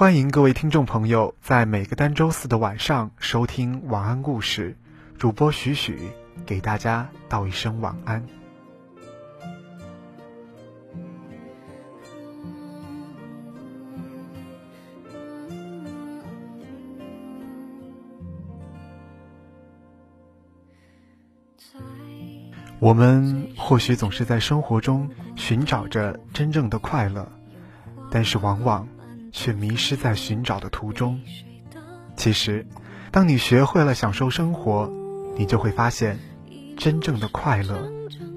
欢迎各位听众朋友在每个单周四的晚上收听晚安故事，主播许许给大家道一声晚安。我们或许总是在生活中寻找着真正的快乐，但是往往却迷失在寻找的途中。其实，当你学会了享受生活，你就会发现，真正的快乐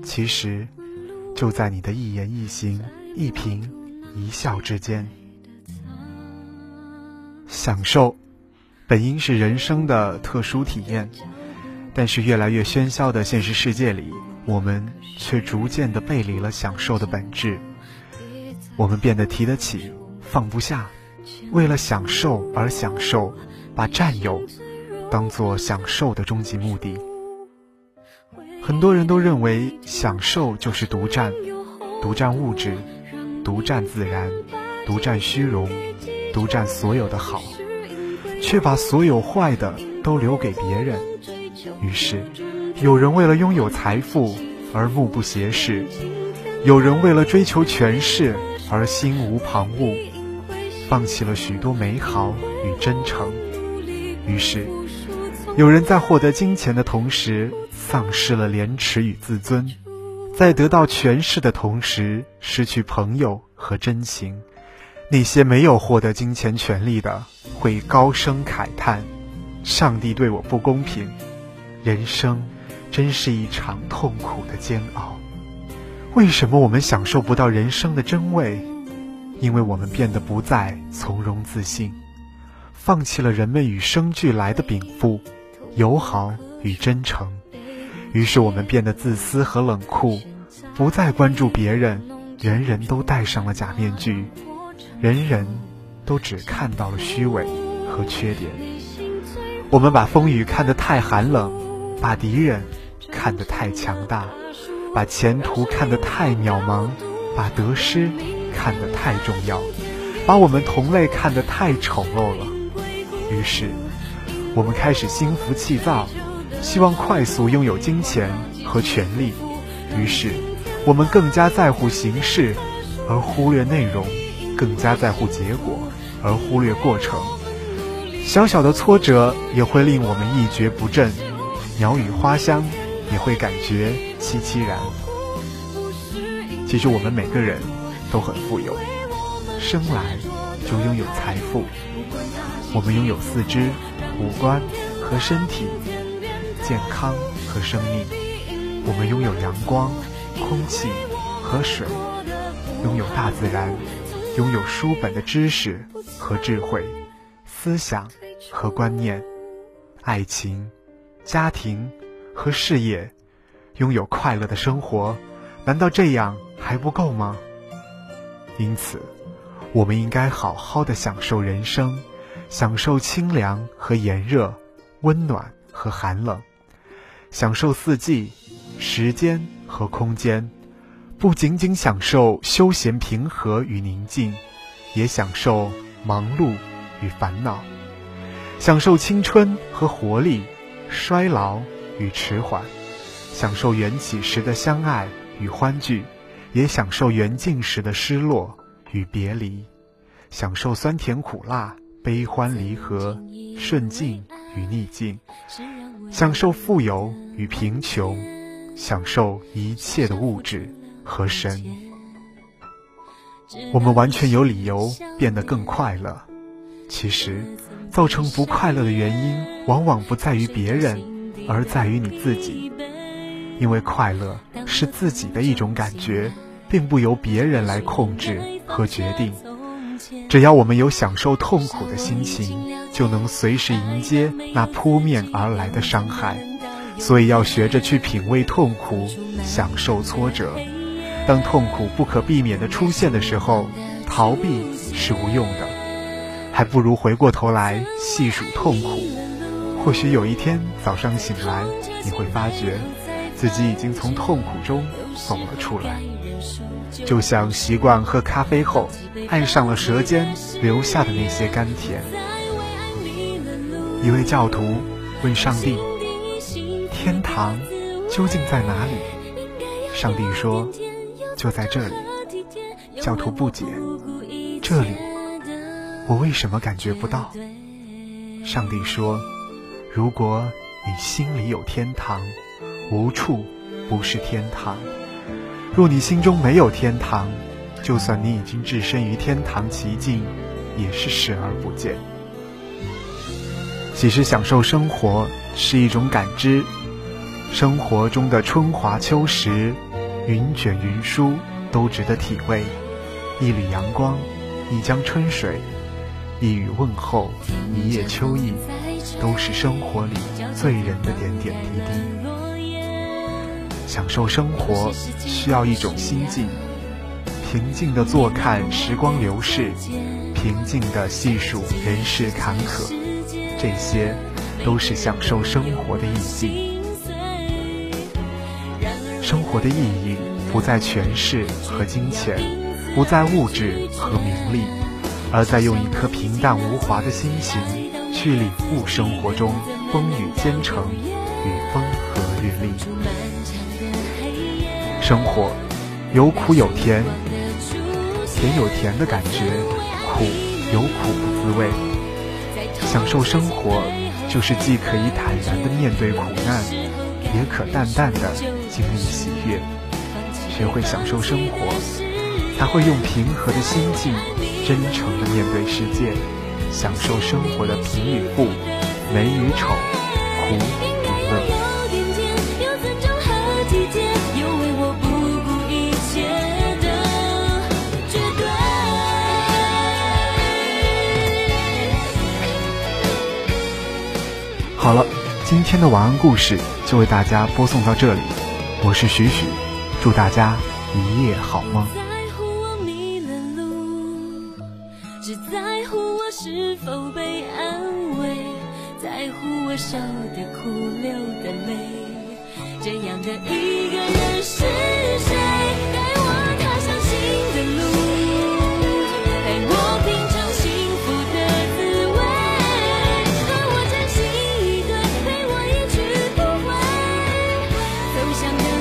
其实就在你的一言一行、一颦一笑之间。享受本应是人生的特殊体验，但是越来越喧嚣的现实世界里。我们却逐渐的背离了享受的本质，我们变得提得起，放不下，为了享受而享受，把占有当做享受的终极目的。很多人都认为享受就是独占，独占物质，独占自然，独占虚荣，独占所有的好，却把所有坏的都留给别人。于是。有人为了拥有财富而目不斜视，有人为了追求权势而心无旁骛，放弃了许多美好与真诚。于是，有人在获得金钱的同时丧失了廉耻与自尊，在得到权势的同时失去朋友和真情。那些没有获得金钱权利的会高声慨叹：“上帝对我不公平，人生。”真是一场痛苦的煎熬。为什么我们享受不到人生的真味？因为我们变得不再从容自信，放弃了人们与生俱来的禀赋、友好与真诚。于是我们变得自私和冷酷，不再关注别人。人人都戴上了假面具，人人都只看到了虚伪和缺点。我们把风雨看得太寒冷，把敌人。看得太强大，把前途看得太渺茫，把得失看得太重要，把我们同类看得太丑陋了。于是，我们开始心浮气躁，希望快速拥有金钱和权力。于是，我们更加在乎形式，而忽略内容；更加在乎结果，而忽略过程。小小的挫折也会令我们一蹶不振。鸟语花香。也会感觉凄凄然。其实我们每个人都很富有，生来就拥有财富。我们拥有四肢、五官和身体，健康和生命。我们拥有阳光、空气和水，拥有大自然，拥有书本的知识和智慧，思想和观念，爱情、家庭。和事业，拥有快乐的生活，难道这样还不够吗？因此，我们应该好好的享受人生，享受清凉和炎热，温暖和寒冷，享受四季、时间和空间，不仅仅享受休闲平和与宁静，也享受忙碌与烦恼，享受青春和活力，衰老。与迟缓，享受缘起时的相爱与欢聚，也享受缘尽时的失落与别离；享受酸甜苦辣、悲欢离合、顺境与逆境；享受富有与贫穷，享受一切的物质和神。我们完全有理由变得更快乐。其实，造成不快乐的原因，往往不在于别人。而在于你自己，因为快乐是自己的一种感觉，并不由别人来控制和决定。只要我们有享受痛苦的心情，就能随时迎接那扑面而来的伤害。所以要学着去品味痛苦，享受挫折。当痛苦不可避免的出现的时候，逃避是无用的，还不如回过头来细数痛苦。或许有一天早上醒来，你会发觉自己已经从痛苦中走了出来。就像习惯喝咖啡后爱上了舌尖留下的那些甘甜。一位教徒问上帝：“天堂究竟在哪里？”上帝说：“就在这里。”教徒不解：“这里，我为什么感觉不到？”上帝说：“如果你心里有天堂，无处不是天堂。”若你心中没有天堂，就算你已经置身于天堂奇境，也是视而不见。其实，享受生活是一种感知。生活中的春华秋实、云卷云舒，都值得体味。一缕阳光，一江春水，一语问候，一夜秋意，都是生活里醉人的点点滴滴。享受生活需要一种心境，平静地坐看时光流逝，平静地细数人世坎坷，这些都是享受生活的意境。生活的意义不在权势和金钱，不在物质和名利，而在用一颗平淡无华的心情去领悟生活中风雨兼程与风。生活有苦有甜，甜有甜的感觉，苦有苦的滋味。享受生活，就是既可以坦然的面对苦难，也可淡淡的经历喜悦。学会享受生活，才会用平和的心境，真诚的面对世界，享受生活的贫与富，美与丑，苦与乐。好了，今天的晚安故事就为大家播送到这里。我是许许，祝大家一夜好梦。在乎我迷了路只在乎我是否被安慰，在乎我笑的哭流的泪，这样的一个人是。想的